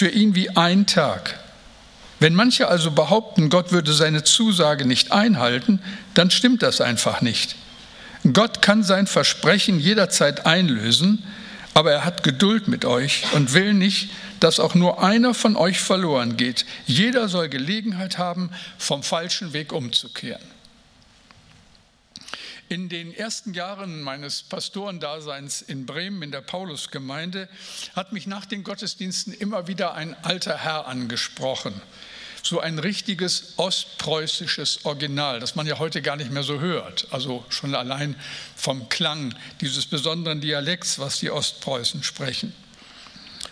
für ihn wie ein Tag. Wenn manche also behaupten, Gott würde seine Zusage nicht einhalten, dann stimmt das einfach nicht. Gott kann sein Versprechen jederzeit einlösen, aber er hat Geduld mit euch und will nicht, dass auch nur einer von euch verloren geht. Jeder soll Gelegenheit haben, vom falschen Weg umzukehren. In den ersten Jahren meines Pastorendaseins in Bremen in der Paulusgemeinde hat mich nach den Gottesdiensten immer wieder ein alter Herr angesprochen. So ein richtiges ostpreußisches Original, das man ja heute gar nicht mehr so hört. Also schon allein vom Klang dieses besonderen Dialekts, was die Ostpreußen sprechen.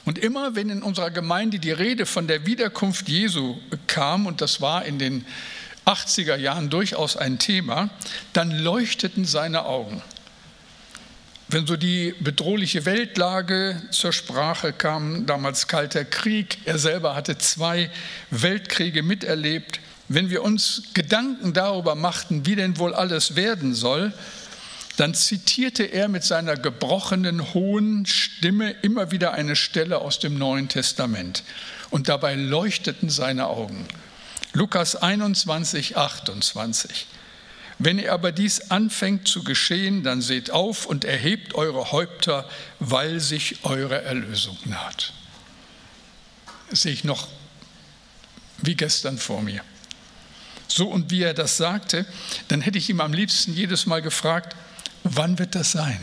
Und immer, wenn in unserer Gemeinde die Rede von der Wiederkunft Jesu kam, und das war in den 80er Jahren durchaus ein Thema, dann leuchteten seine Augen. Wenn so die bedrohliche Weltlage zur Sprache kam, damals Kalter Krieg, er selber hatte zwei Weltkriege miterlebt, wenn wir uns Gedanken darüber machten, wie denn wohl alles werden soll, dann zitierte er mit seiner gebrochenen, hohen Stimme immer wieder eine Stelle aus dem Neuen Testament. Und dabei leuchteten seine Augen. Lukas 21, 28. Wenn ihr aber dies anfängt zu geschehen, dann seht auf und erhebt eure Häupter, weil sich eure Erlösung naht. Das sehe ich noch wie gestern vor mir. So und wie er das sagte, dann hätte ich ihm am liebsten jedes Mal gefragt, wann wird das sein?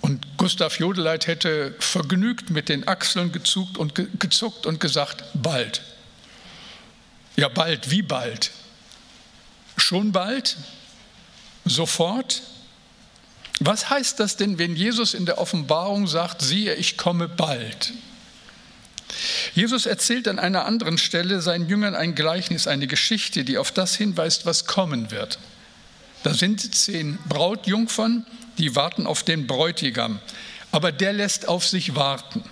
Und Gustav Jodeleit hätte vergnügt mit den Achseln gezuckt und, gezuckt und gesagt, bald. Ja, bald, wie bald? Schon bald? Sofort? Was heißt das denn, wenn Jesus in der Offenbarung sagt, siehe, ich komme bald? Jesus erzählt an einer anderen Stelle seinen Jüngern ein Gleichnis, eine Geschichte, die auf das hinweist, was kommen wird. Da sind zehn Brautjungfern, die warten auf den Bräutigam, aber der lässt auf sich warten.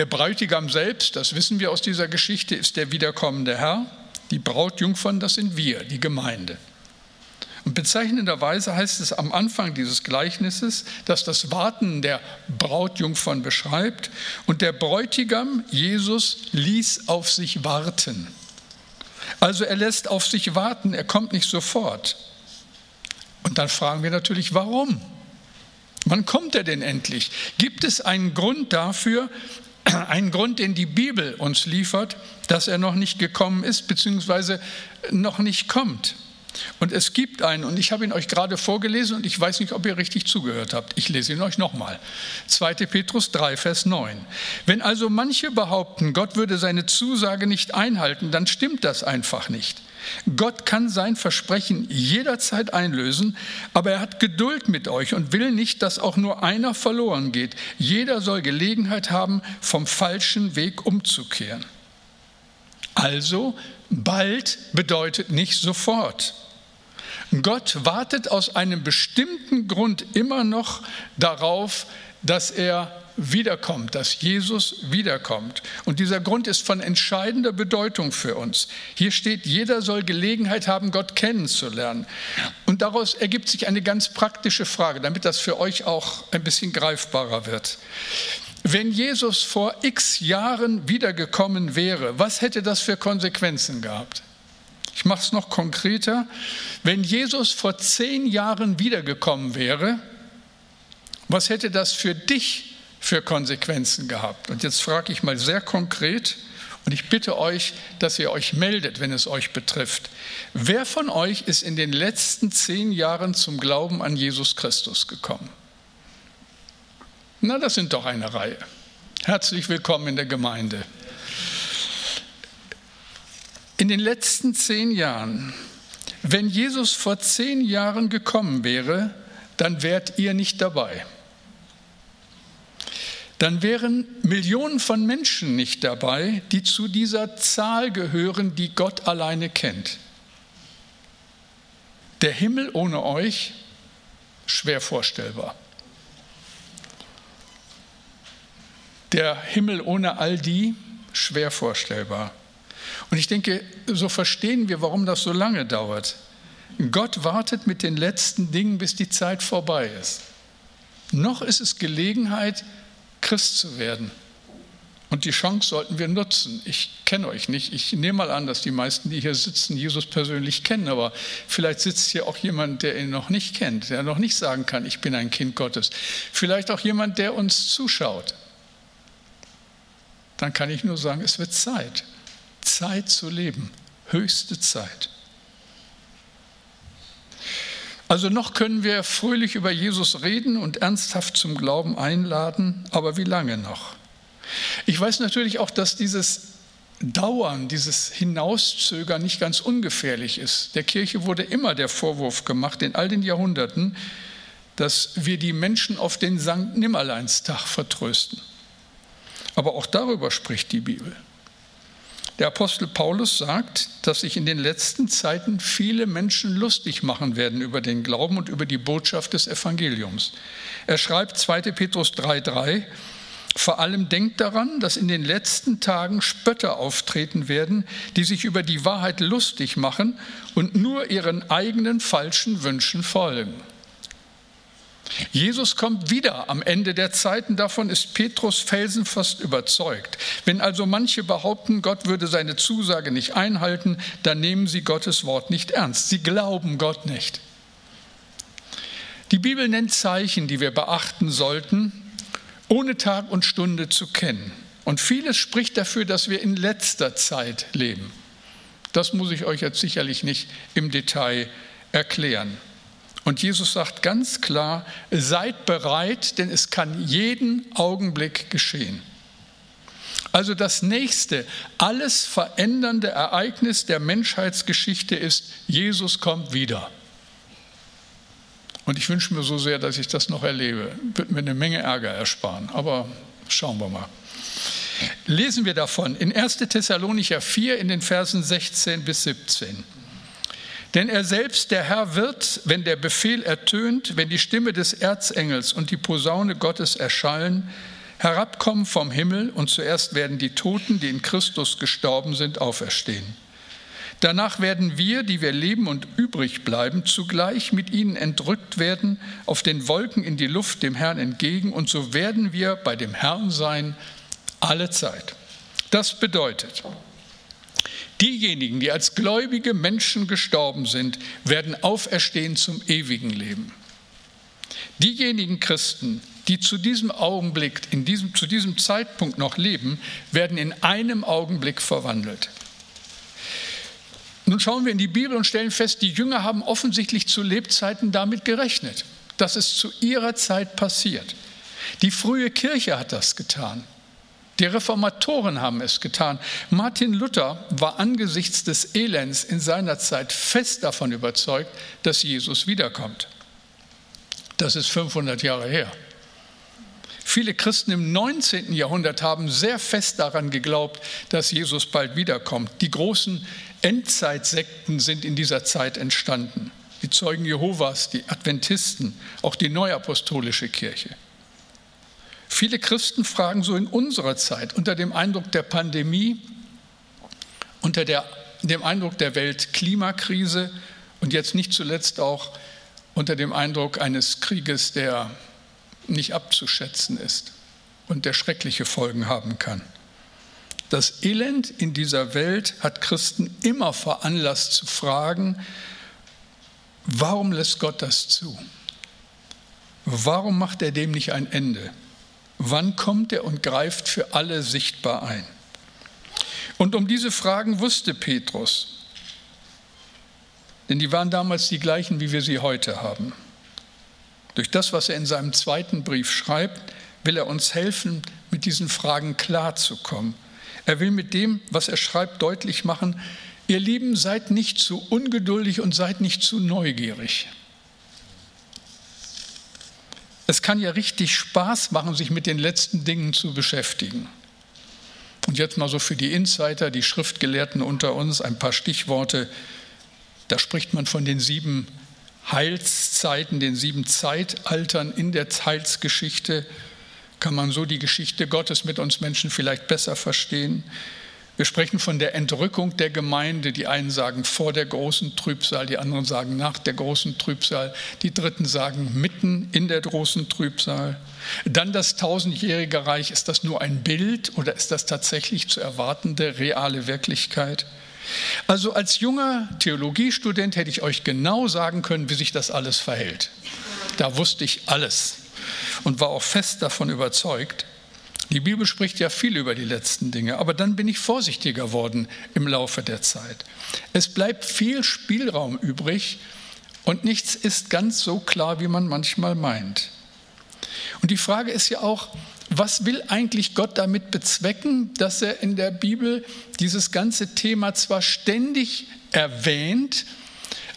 Der Bräutigam selbst, das wissen wir aus dieser Geschichte, ist der wiederkommende Herr. Die Brautjungfern, das sind wir, die Gemeinde. Und bezeichnenderweise heißt es am Anfang dieses Gleichnisses, dass das Warten der Brautjungfern beschreibt und der Bräutigam, Jesus, ließ auf sich warten. Also er lässt auf sich warten, er kommt nicht sofort. Und dann fragen wir natürlich, warum? Wann kommt er denn endlich? Gibt es einen Grund dafür, einen Grund, den die Bibel uns liefert, dass er noch nicht gekommen ist, beziehungsweise noch nicht kommt. Und es gibt einen, und ich habe ihn euch gerade vorgelesen und ich weiß nicht, ob ihr richtig zugehört habt. Ich lese ihn euch nochmal. 2. Petrus 3, Vers 9. Wenn also manche behaupten, Gott würde seine Zusage nicht einhalten, dann stimmt das einfach nicht. Gott kann sein Versprechen jederzeit einlösen, aber er hat Geduld mit euch und will nicht, dass auch nur einer verloren geht. Jeder soll Gelegenheit haben, vom falschen Weg umzukehren. Also, bald bedeutet nicht sofort. Gott wartet aus einem bestimmten Grund immer noch darauf, dass er wiederkommt, dass Jesus wiederkommt. Und dieser Grund ist von entscheidender Bedeutung für uns. Hier steht, jeder soll Gelegenheit haben, Gott kennenzulernen. Und daraus ergibt sich eine ganz praktische Frage, damit das für euch auch ein bisschen greifbarer wird. Wenn Jesus vor x Jahren wiedergekommen wäre, was hätte das für Konsequenzen gehabt? Ich mache es noch konkreter. Wenn Jesus vor zehn Jahren wiedergekommen wäre, was hätte das für dich für Konsequenzen gehabt? Und jetzt frage ich mal sehr konkret und ich bitte euch, dass ihr euch meldet, wenn es euch betrifft. Wer von euch ist in den letzten zehn Jahren zum Glauben an Jesus Christus gekommen? Na, das sind doch eine Reihe. Herzlich willkommen in der Gemeinde. In den letzten zehn Jahren, wenn Jesus vor zehn Jahren gekommen wäre, dann wärt ihr nicht dabei dann wären Millionen von Menschen nicht dabei, die zu dieser Zahl gehören, die Gott alleine kennt. Der Himmel ohne euch, schwer vorstellbar. Der Himmel ohne all die, schwer vorstellbar. Und ich denke, so verstehen wir, warum das so lange dauert. Gott wartet mit den letzten Dingen, bis die Zeit vorbei ist. Noch ist es Gelegenheit, Christ zu werden. Und die Chance sollten wir nutzen. Ich kenne euch nicht. Ich nehme mal an, dass die meisten, die hier sitzen, Jesus persönlich kennen. Aber vielleicht sitzt hier auch jemand, der ihn noch nicht kennt, der noch nicht sagen kann, ich bin ein Kind Gottes. Vielleicht auch jemand, der uns zuschaut. Dann kann ich nur sagen, es wird Zeit. Zeit zu leben. Höchste Zeit. Also noch können wir fröhlich über Jesus reden und ernsthaft zum Glauben einladen, aber wie lange noch? Ich weiß natürlich auch, dass dieses Dauern, dieses Hinauszögern nicht ganz ungefährlich ist. Der Kirche wurde immer der Vorwurf gemacht, in all den Jahrhunderten, dass wir die Menschen auf den Sankt Nimmerleinstag vertrösten. Aber auch darüber spricht die Bibel. Der Apostel Paulus sagt, dass sich in den letzten Zeiten viele Menschen lustig machen werden über den Glauben und über die Botschaft des Evangeliums. Er schreibt 2. Petrus 3,3, vor allem denkt daran, dass in den letzten Tagen Spötter auftreten werden, die sich über die Wahrheit lustig machen und nur ihren eigenen falschen Wünschen folgen. Jesus kommt wieder am Ende der Zeiten, davon ist Petrus felsenfast überzeugt. Wenn also manche behaupten, Gott würde seine Zusage nicht einhalten, dann nehmen sie Gottes Wort nicht ernst. Sie glauben Gott nicht. Die Bibel nennt Zeichen, die wir beachten sollten, ohne Tag und Stunde zu kennen. Und vieles spricht dafür, dass wir in letzter Zeit leben. Das muss ich euch jetzt sicherlich nicht im Detail erklären. Und Jesus sagt ganz klar, seid bereit, denn es kann jeden Augenblick geschehen. Also das nächste, alles verändernde Ereignis der Menschheitsgeschichte ist, Jesus kommt wieder. Und ich wünsche mir so sehr, dass ich das noch erlebe. Wird mir eine Menge Ärger ersparen, aber schauen wir mal. Lesen wir davon in 1. Thessalonicher 4 in den Versen 16 bis 17. Denn er selbst, der Herr, wird, wenn der Befehl ertönt, wenn die Stimme des Erzengels und die Posaune Gottes erschallen, herabkommen vom Himmel und zuerst werden die Toten, die in Christus gestorben sind, auferstehen. Danach werden wir, die wir leben und übrig bleiben, zugleich mit ihnen entrückt werden, auf den Wolken in die Luft dem Herrn entgegen, und so werden wir bei dem Herrn sein alle Zeit. Das bedeutet, diejenigen, die als gläubige Menschen gestorben sind, werden auferstehen zum ewigen Leben. Diejenigen Christen, die zu diesem Augenblick, in diesem, zu diesem Zeitpunkt noch leben, werden in einem Augenblick verwandelt. Nun schauen wir in die Bibel und stellen fest, die Jünger haben offensichtlich zu Lebzeiten damit gerechnet, dass es zu ihrer Zeit passiert. Die frühe Kirche hat das getan. Die Reformatoren haben es getan. Martin Luther war angesichts des Elends in seiner Zeit fest davon überzeugt, dass Jesus wiederkommt. Das ist 500 Jahre her. Viele Christen im 19. Jahrhundert haben sehr fest daran geglaubt, dass Jesus bald wiederkommt. Die großen Endzeitsekten sind in dieser Zeit entstanden. Die Zeugen Jehovas, die Adventisten, auch die neuapostolische Kirche. Viele Christen fragen so in unserer Zeit unter dem Eindruck der Pandemie, unter der, dem Eindruck der Weltklimakrise und jetzt nicht zuletzt auch unter dem Eindruck eines Krieges, der nicht abzuschätzen ist und der schreckliche Folgen haben kann. Das Elend in dieser Welt hat Christen immer veranlasst zu fragen, warum lässt Gott das zu? Warum macht er dem nicht ein Ende? Wann kommt er und greift für alle sichtbar ein? Und um diese Fragen wusste Petrus, denn die waren damals die gleichen, wie wir sie heute haben. Durch das, was er in seinem zweiten Brief schreibt, will er uns helfen, mit diesen Fragen klarzukommen er will mit dem, was er schreibt, deutlich machen, ihr Lieben, seid nicht zu ungeduldig und seid nicht zu neugierig. Es kann ja richtig Spaß machen, sich mit den letzten Dingen zu beschäftigen. Und jetzt mal so für die Insider, die Schriftgelehrten unter uns, ein paar Stichworte. Da spricht man von den sieben Heilszeiten, den sieben Zeitaltern in der Heilsgeschichte kann man so die Geschichte Gottes mit uns Menschen vielleicht besser verstehen. Wir sprechen von der Entrückung der Gemeinde. Die einen sagen vor der großen Trübsal, die anderen sagen nach der großen Trübsal, die dritten sagen mitten in der großen Trübsal. Dann das tausendjährige Reich. Ist das nur ein Bild oder ist das tatsächlich zu erwartende reale Wirklichkeit? Also als junger Theologiestudent hätte ich euch genau sagen können, wie sich das alles verhält. Da wusste ich alles und war auch fest davon überzeugt. Die Bibel spricht ja viel über die letzten Dinge, aber dann bin ich vorsichtiger worden im Laufe der Zeit. Es bleibt viel Spielraum übrig und nichts ist ganz so klar, wie man manchmal meint. Und die Frage ist ja auch, was will eigentlich Gott damit bezwecken, dass er in der Bibel dieses ganze Thema zwar ständig erwähnt,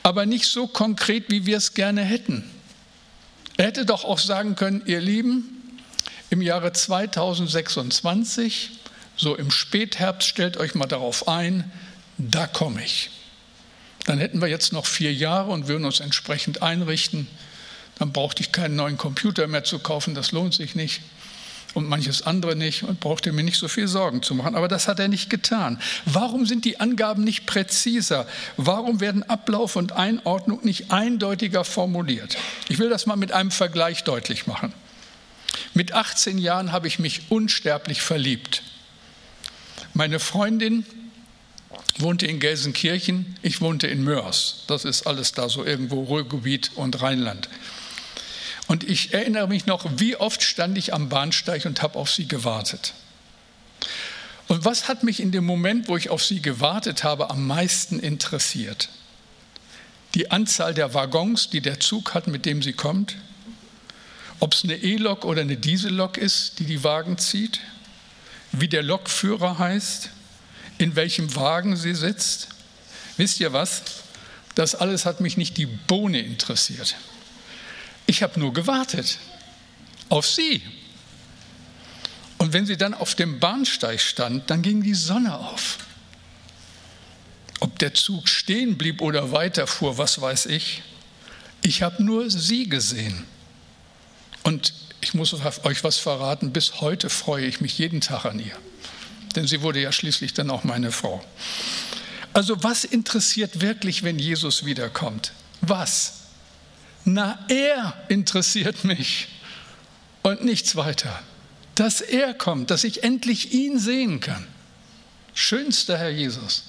aber nicht so konkret, wie wir es gerne hätten. Er hätte doch auch sagen können, ihr Lieben, im Jahre 2026, so im Spätherbst, stellt euch mal darauf ein, da komme ich. Dann hätten wir jetzt noch vier Jahre und würden uns entsprechend einrichten. Dann brauchte ich keinen neuen Computer mehr zu kaufen, das lohnt sich nicht. Und manches andere nicht und brauchte mir nicht so viel Sorgen zu machen. Aber das hat er nicht getan. Warum sind die Angaben nicht präziser? Warum werden Ablauf und Einordnung nicht eindeutiger formuliert? Ich will das mal mit einem Vergleich deutlich machen. Mit 18 Jahren habe ich mich unsterblich verliebt. Meine Freundin wohnte in Gelsenkirchen, ich wohnte in Mörs. Das ist alles da so irgendwo Ruhrgebiet und Rheinland. Und ich erinnere mich noch, wie oft stand ich am Bahnsteig und habe auf sie gewartet. Und was hat mich in dem Moment, wo ich auf sie gewartet habe, am meisten interessiert? Die Anzahl der Waggons, die der Zug hat, mit dem sie kommt, ob es eine E-Lok oder eine Diesellok ist, die die Wagen zieht, wie der Lokführer heißt, in welchem Wagen sie sitzt. Wisst ihr was? Das alles hat mich nicht die Bohne interessiert. Ich habe nur gewartet auf sie. Und wenn sie dann auf dem Bahnsteig stand, dann ging die Sonne auf. Ob der Zug stehen blieb oder weiterfuhr, was weiß ich. Ich habe nur sie gesehen. Und ich muss euch was verraten, bis heute freue ich mich jeden Tag an ihr. Denn sie wurde ja schließlich dann auch meine Frau. Also was interessiert wirklich, wenn Jesus wiederkommt? Was? Na, er interessiert mich und nichts weiter. Dass er kommt, dass ich endlich ihn sehen kann. Schönster Herr Jesus.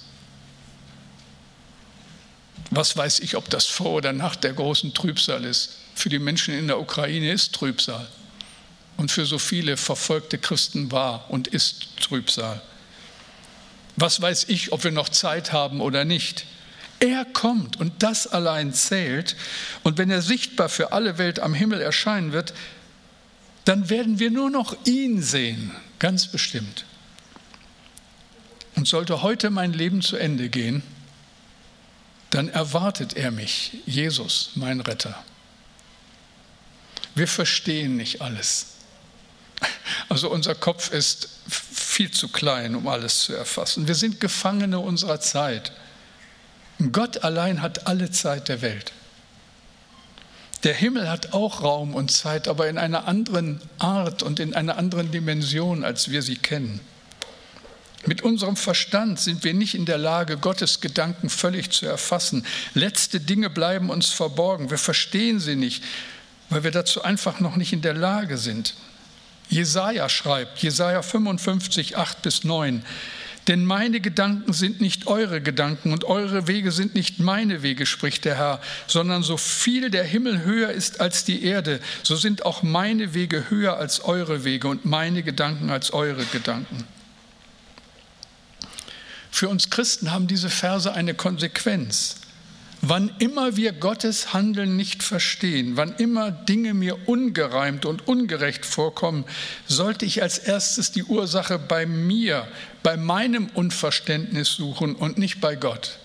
Was weiß ich, ob das vor oder nach der großen Trübsal ist? Für die Menschen in der Ukraine ist Trübsal. Und für so viele verfolgte Christen war und ist Trübsal. Was weiß ich, ob wir noch Zeit haben oder nicht? Er kommt und das allein zählt. Und wenn er sichtbar für alle Welt am Himmel erscheinen wird, dann werden wir nur noch ihn sehen, ganz bestimmt. Und sollte heute mein Leben zu Ende gehen, dann erwartet er mich, Jesus, mein Retter. Wir verstehen nicht alles. Also unser Kopf ist viel zu klein, um alles zu erfassen. Wir sind Gefangene unserer Zeit. Gott allein hat alle Zeit der Welt. Der Himmel hat auch Raum und Zeit, aber in einer anderen Art und in einer anderen Dimension, als wir sie kennen. Mit unserem Verstand sind wir nicht in der Lage, Gottes Gedanken völlig zu erfassen. Letzte Dinge bleiben uns verborgen. Wir verstehen sie nicht weil wir dazu einfach noch nicht in der Lage sind. Jesaja schreibt, Jesaja 55, 8 bis 9, denn meine Gedanken sind nicht eure Gedanken und eure Wege sind nicht meine Wege, spricht der Herr, sondern so viel der Himmel höher ist als die Erde, so sind auch meine Wege höher als eure Wege und meine Gedanken als eure Gedanken. Für uns Christen haben diese Verse eine Konsequenz. Wann immer wir Gottes Handeln nicht verstehen, wann immer Dinge mir ungereimt und ungerecht vorkommen, sollte ich als erstes die Ursache bei mir, bei meinem Unverständnis suchen und nicht bei Gott.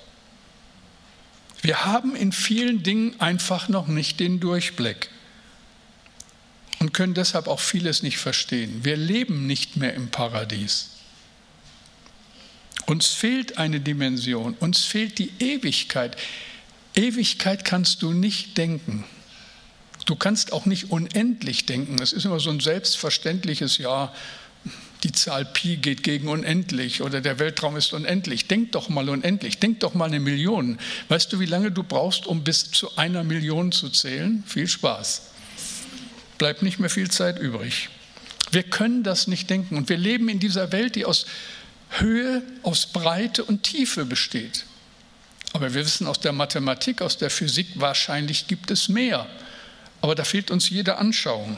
Wir haben in vielen Dingen einfach noch nicht den Durchblick und können deshalb auch vieles nicht verstehen. Wir leben nicht mehr im Paradies. Uns fehlt eine Dimension, uns fehlt die Ewigkeit. Ewigkeit kannst du nicht denken. Du kannst auch nicht unendlich denken. Es ist immer so ein selbstverständliches Ja, die Zahl Pi geht gegen unendlich oder der Weltraum ist unendlich. Denk doch mal unendlich, denk doch mal eine Million. Weißt du, wie lange du brauchst, um bis zu einer Million zu zählen? Viel Spaß. Bleibt nicht mehr viel Zeit übrig. Wir können das nicht denken und wir leben in dieser Welt, die aus Höhe, aus Breite und Tiefe besteht. Aber wir wissen aus der Mathematik, aus der Physik, wahrscheinlich gibt es mehr. Aber da fehlt uns jede Anschauung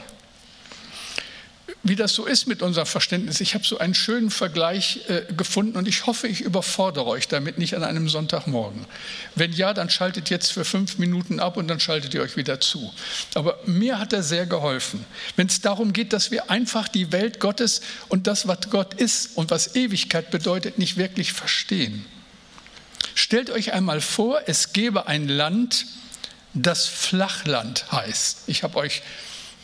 wie das so ist mit unserem Verständnis. Ich habe so einen schönen Vergleich äh, gefunden und ich hoffe, ich überfordere euch damit nicht an einem Sonntagmorgen. Wenn ja, dann schaltet jetzt für fünf Minuten ab und dann schaltet ihr euch wieder zu. Aber mir hat er sehr geholfen. Wenn es darum geht, dass wir einfach die Welt Gottes und das, was Gott ist und was Ewigkeit bedeutet, nicht wirklich verstehen. Stellt euch einmal vor, es gäbe ein Land, das Flachland heißt. Ich habe euch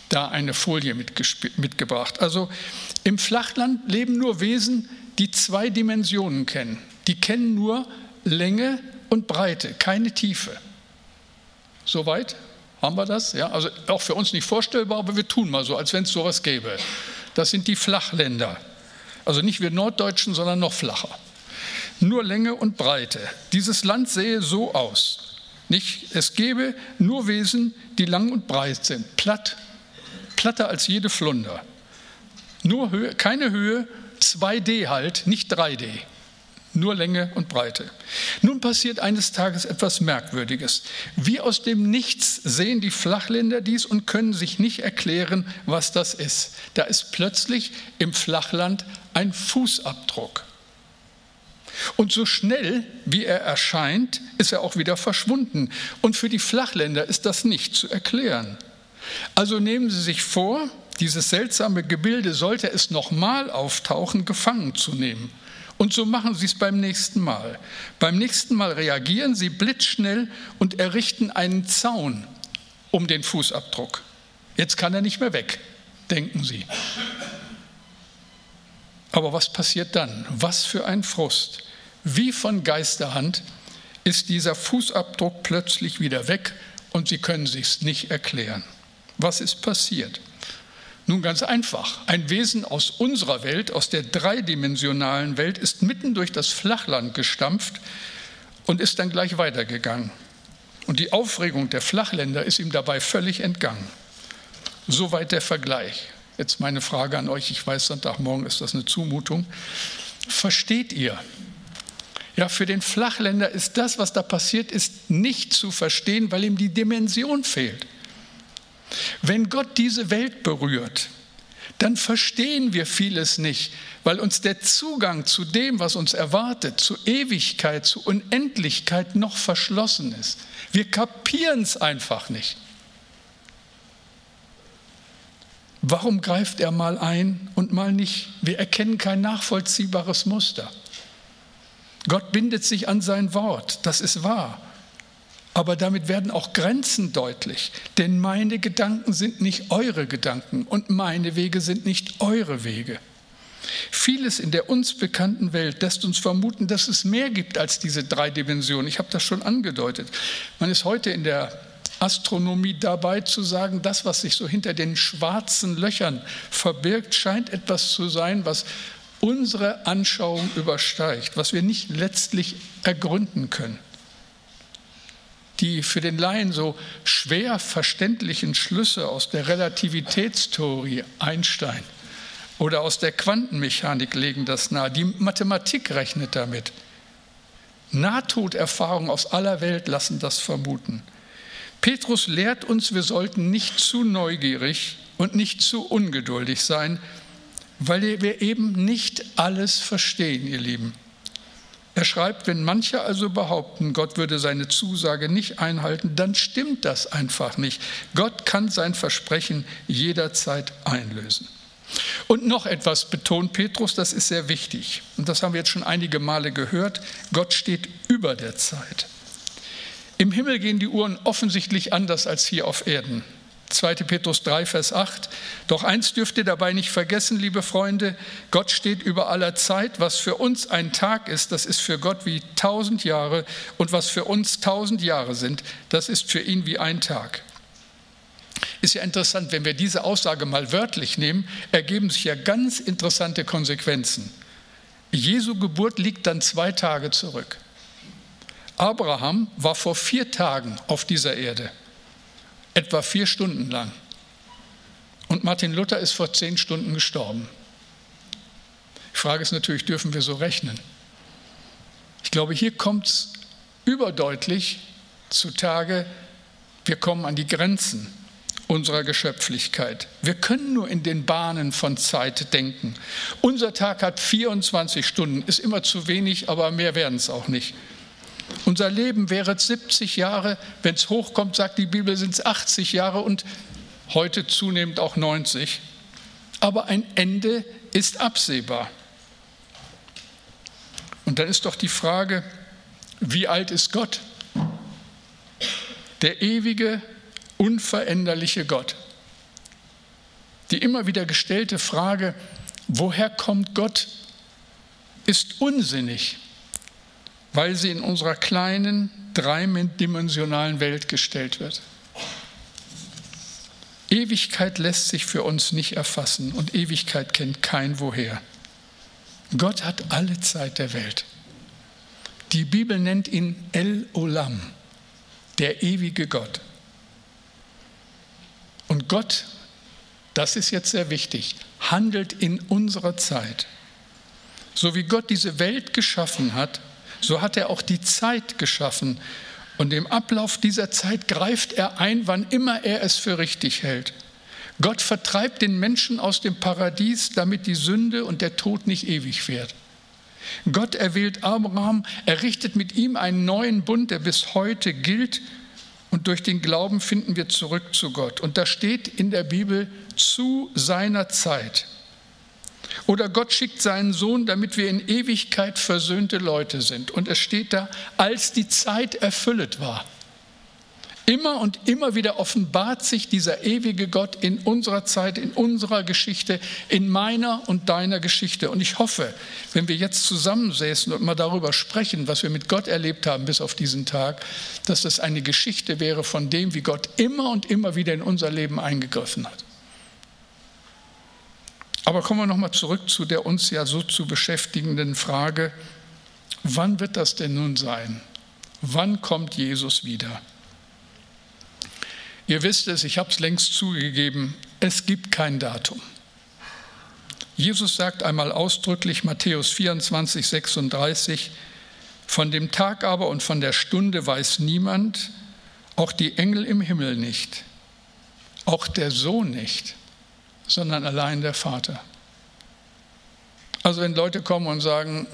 da eine Folie mitgebracht. Also im Flachland leben nur Wesen, die zwei Dimensionen kennen. Die kennen nur Länge und Breite, keine Tiefe. Soweit haben wir das? Ja, also auch für uns nicht vorstellbar, aber wir tun mal so, als wenn es sowas gäbe. Das sind die Flachländer. Also nicht wir Norddeutschen, sondern noch flacher. Nur Länge und Breite. Dieses Land sähe so aus. Nicht, es gäbe nur Wesen, die lang und breit sind, platt platter als jede Flunder. Nur Höhe, keine Höhe, 2D halt, nicht 3D. Nur Länge und Breite. Nun passiert eines Tages etwas Merkwürdiges. Wie aus dem Nichts sehen die Flachländer dies und können sich nicht erklären, was das ist. Da ist plötzlich im Flachland ein Fußabdruck. Und so schnell, wie er erscheint, ist er auch wieder verschwunden. Und für die Flachländer ist das nicht zu erklären. Also nehmen Sie sich vor, dieses seltsame Gebilde, sollte es nochmal auftauchen, gefangen zu nehmen. Und so machen Sie es beim nächsten Mal. Beim nächsten Mal reagieren Sie blitzschnell und errichten einen Zaun um den Fußabdruck. Jetzt kann er nicht mehr weg, denken Sie. Aber was passiert dann? Was für ein Frust. Wie von Geisterhand ist dieser Fußabdruck plötzlich wieder weg und Sie können sich nicht erklären. Was ist passiert? Nun ganz einfach. Ein Wesen aus unserer Welt, aus der dreidimensionalen Welt, ist mitten durch das Flachland gestampft und ist dann gleich weitergegangen. Und die Aufregung der Flachländer ist ihm dabei völlig entgangen. Soweit der Vergleich. Jetzt meine Frage an euch. Ich weiß, Sonntagmorgen ist das eine Zumutung. Versteht ihr? Ja, für den Flachländer ist das, was da passiert ist, nicht zu verstehen, weil ihm die Dimension fehlt. Wenn Gott diese Welt berührt, dann verstehen wir vieles nicht, weil uns der Zugang zu dem, was uns erwartet, zu Ewigkeit, zu Unendlichkeit noch verschlossen ist. Wir kapieren es einfach nicht. Warum greift er mal ein und mal nicht? Wir erkennen kein nachvollziehbares Muster. Gott bindet sich an sein Wort, das ist wahr. Aber damit werden auch Grenzen deutlich, denn meine Gedanken sind nicht eure Gedanken und meine Wege sind nicht eure Wege. Vieles in der uns bekannten Welt lässt uns vermuten, dass es mehr gibt als diese drei Dimensionen. Ich habe das schon angedeutet. Man ist heute in der Astronomie dabei zu sagen, das, was sich so hinter den schwarzen Löchern verbirgt, scheint etwas zu sein, was unsere Anschauung übersteigt, was wir nicht letztlich ergründen können die für den Laien so schwer verständlichen Schlüsse aus der Relativitätstheorie Einstein oder aus der Quantenmechanik legen das nahe. Die Mathematik rechnet damit. Nahtoderfahrungen aus aller Welt lassen das vermuten. Petrus lehrt uns, wir sollten nicht zu neugierig und nicht zu ungeduldig sein, weil wir eben nicht alles verstehen, ihr Lieben. Er schreibt, wenn manche also behaupten, Gott würde seine Zusage nicht einhalten, dann stimmt das einfach nicht. Gott kann sein Versprechen jederzeit einlösen. Und noch etwas betont Petrus, das ist sehr wichtig. Und das haben wir jetzt schon einige Male gehört. Gott steht über der Zeit. Im Himmel gehen die Uhren offensichtlich anders als hier auf Erden. 2. Petrus 3, Vers 8. Doch eins dürft ihr dabei nicht vergessen, liebe Freunde, Gott steht über aller Zeit. Was für uns ein Tag ist, das ist für Gott wie tausend Jahre. Und was für uns tausend Jahre sind, das ist für ihn wie ein Tag. Ist ja interessant, wenn wir diese Aussage mal wörtlich nehmen, ergeben sich ja ganz interessante Konsequenzen. Jesu Geburt liegt dann zwei Tage zurück. Abraham war vor vier Tagen auf dieser Erde, etwa vier Stunden lang. Und Martin Luther ist vor zehn Stunden gestorben. Die Frage ist natürlich, dürfen wir so rechnen? Ich glaube, hier kommt es überdeutlich zutage, wir kommen an die Grenzen unserer Geschöpflichkeit. Wir können nur in den Bahnen von Zeit denken. Unser Tag hat 24 Stunden, ist immer zu wenig, aber mehr werden es auch nicht. Unser Leben wäre 70 Jahre, wenn es hochkommt, sagt die Bibel, sind es 80 Jahre und heute zunehmend auch 90. Aber ein Ende ist absehbar. Und dann ist doch die Frage, wie alt ist Gott? Der ewige, unveränderliche Gott. Die immer wieder gestellte Frage, woher kommt Gott, ist unsinnig, weil sie in unserer kleinen, dreidimensionalen Welt gestellt wird. Ewigkeit lässt sich für uns nicht erfassen und Ewigkeit kennt kein Woher. Gott hat alle Zeit der Welt. Die Bibel nennt ihn El Olam, der ewige Gott. Und Gott, das ist jetzt sehr wichtig, handelt in unserer Zeit. So wie Gott diese Welt geschaffen hat, so hat er auch die Zeit geschaffen. Und im Ablauf dieser Zeit greift er ein, wann immer er es für richtig hält. Gott vertreibt den Menschen aus dem Paradies, damit die Sünde und der Tod nicht ewig wird. Gott erwählt Abraham, errichtet mit ihm einen neuen Bund, der bis heute gilt. Und durch den Glauben finden wir zurück zu Gott. Und da steht in der Bibel zu seiner Zeit. Oder Gott schickt seinen Sohn, damit wir in Ewigkeit versöhnte Leute sind. Und es steht da, als die Zeit erfüllet war. Immer und immer wieder offenbart sich dieser ewige Gott in unserer Zeit, in unserer Geschichte, in meiner und deiner Geschichte. Und ich hoffe, wenn wir jetzt zusammensäßen und mal darüber sprechen, was wir mit Gott erlebt haben bis auf diesen Tag, dass das eine Geschichte wäre von dem, wie Gott immer und immer wieder in unser Leben eingegriffen hat. Aber kommen wir nochmal zurück zu der uns ja so zu beschäftigenden Frage, wann wird das denn nun sein? Wann kommt Jesus wieder? Ihr wisst es, ich habe es längst zugegeben, es gibt kein Datum. Jesus sagt einmal ausdrücklich, Matthäus 24, 36, von dem Tag aber und von der Stunde weiß niemand, auch die Engel im Himmel nicht, auch der Sohn nicht, sondern allein der Vater. Also wenn Leute kommen und sagen,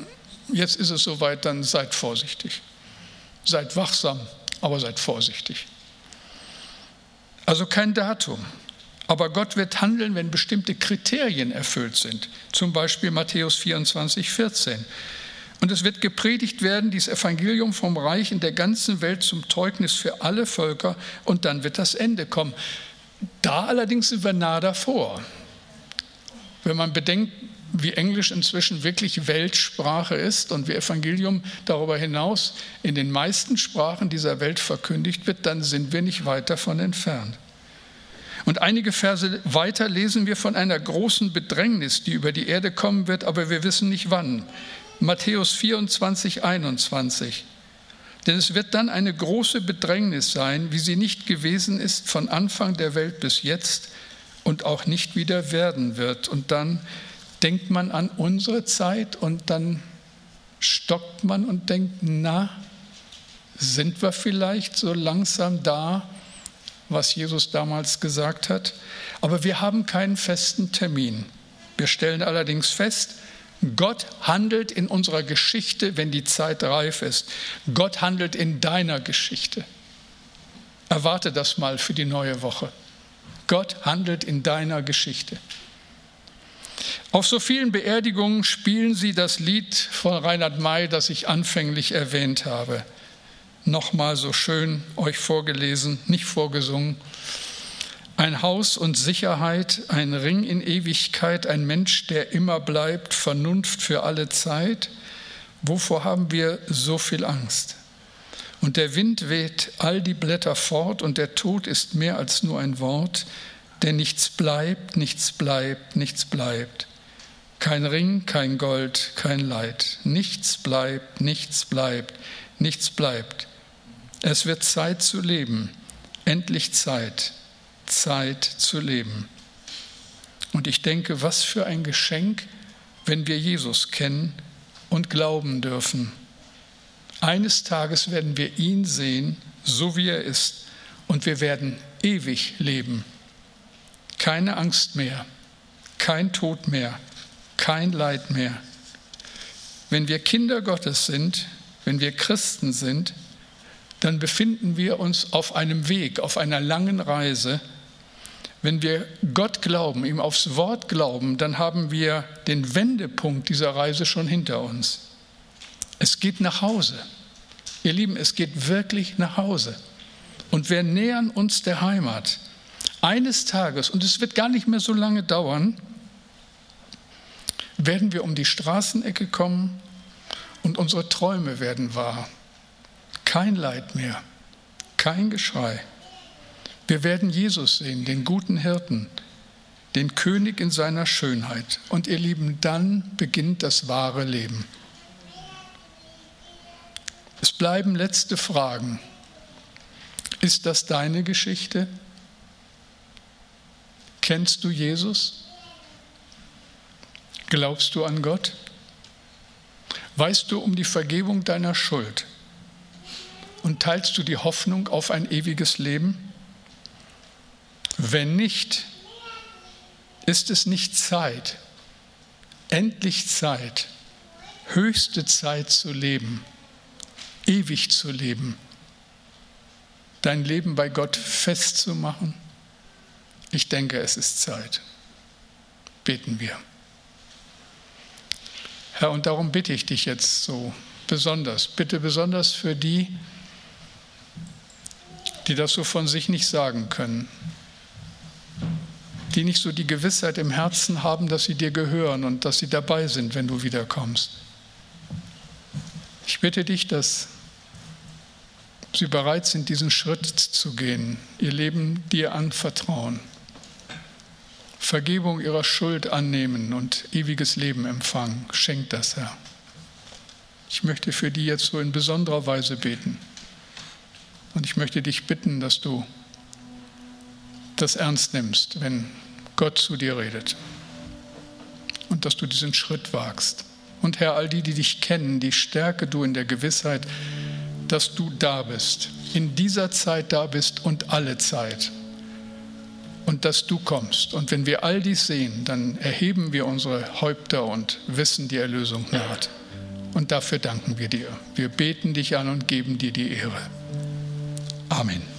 jetzt ist es soweit, dann seid vorsichtig. Seid wachsam, aber seid vorsichtig. Also kein Datum. Aber Gott wird handeln, wenn bestimmte Kriterien erfüllt sind. Zum Beispiel Matthäus 24, 14. Und es wird gepredigt werden, dieses Evangelium vom Reich in der ganzen Welt zum Zeugnis für alle Völker und dann wird das Ende kommen. Da allerdings sind wir nah davor. Wenn man bedenkt, wie Englisch inzwischen wirklich Weltsprache ist und wie Evangelium darüber hinaus in den meisten Sprachen dieser Welt verkündigt wird, dann sind wir nicht weit davon entfernt. Und einige Verse weiter lesen wir von einer großen Bedrängnis, die über die Erde kommen wird, aber wir wissen nicht wann. Matthäus 24, 21. Denn es wird dann eine große Bedrängnis sein, wie sie nicht gewesen ist von Anfang der Welt bis jetzt und auch nicht wieder werden wird. Und dann denkt man an unsere Zeit und dann stockt man und denkt, na, sind wir vielleicht so langsam da, was Jesus damals gesagt hat? Aber wir haben keinen festen Termin. Wir stellen allerdings fest, Gott handelt in unserer Geschichte, wenn die Zeit reif ist. Gott handelt in deiner Geschichte. Erwarte das mal für die neue Woche. Gott handelt in deiner Geschichte. Auf so vielen Beerdigungen spielen sie das Lied von Reinhard May, das ich anfänglich erwähnt habe. Nochmal so schön euch vorgelesen, nicht vorgesungen. Ein Haus und Sicherheit, ein Ring in Ewigkeit, ein Mensch, der immer bleibt, Vernunft für alle Zeit. Wovor haben wir so viel Angst? Und der Wind weht all die Blätter fort und der Tod ist mehr als nur ein Wort, denn nichts bleibt, nichts bleibt, nichts bleibt. Kein Ring, kein Gold, kein Leid. Nichts bleibt, nichts bleibt, nichts bleibt. Es wird Zeit zu leben, endlich Zeit, Zeit zu leben. Und ich denke, was für ein Geschenk, wenn wir Jesus kennen und glauben dürfen. Eines Tages werden wir ihn sehen, so wie er ist, und wir werden ewig leben. Keine Angst mehr, kein Tod mehr, kein Leid mehr. Wenn wir Kinder Gottes sind, wenn wir Christen sind, dann befinden wir uns auf einem Weg, auf einer langen Reise. Wenn wir Gott glauben, ihm aufs Wort glauben, dann haben wir den Wendepunkt dieser Reise schon hinter uns. Es geht nach Hause. Ihr Lieben, es geht wirklich nach Hause. Und wir nähern uns der Heimat. Eines Tages, und es wird gar nicht mehr so lange dauern, werden wir um die Straßenecke kommen und unsere Träume werden wahr. Kein Leid mehr, kein Geschrei. Wir werden Jesus sehen, den guten Hirten, den König in seiner Schönheit. Und ihr Lieben, dann beginnt das wahre Leben. Es bleiben letzte Fragen. Ist das deine Geschichte? Kennst du Jesus? Glaubst du an Gott? Weißt du um die Vergebung deiner Schuld? Und teilst du die Hoffnung auf ein ewiges Leben? Wenn nicht, ist es nicht Zeit, endlich Zeit, höchste Zeit zu leben, ewig zu leben, dein Leben bei Gott festzumachen? Ich denke, es ist Zeit. Beten wir. Herr, und darum bitte ich dich jetzt so besonders, bitte besonders für die, die das so von sich nicht sagen können, die nicht so die Gewissheit im Herzen haben, dass sie dir gehören und dass sie dabei sind, wenn du wiederkommst. Ich bitte dich, dass sie bereit sind, diesen Schritt zu gehen, ihr Leben dir anvertrauen. Vergebung ihrer Schuld annehmen und ewiges Leben empfangen. Schenk das, Herr. Ich möchte für die jetzt so in besonderer Weise beten. Und ich möchte dich bitten, dass du das ernst nimmst, wenn Gott zu dir redet. Und dass du diesen Schritt wagst. Und Herr, all die, die dich kennen, die stärke du in der Gewissheit, dass du da bist, in dieser Zeit da bist und alle Zeit und dass du kommst. Und wenn wir all dies sehen, dann erheben wir unsere Häupter und wissen, die Erlösung naht. Und dafür danken wir dir. Wir beten dich an und geben dir die Ehre. Amen.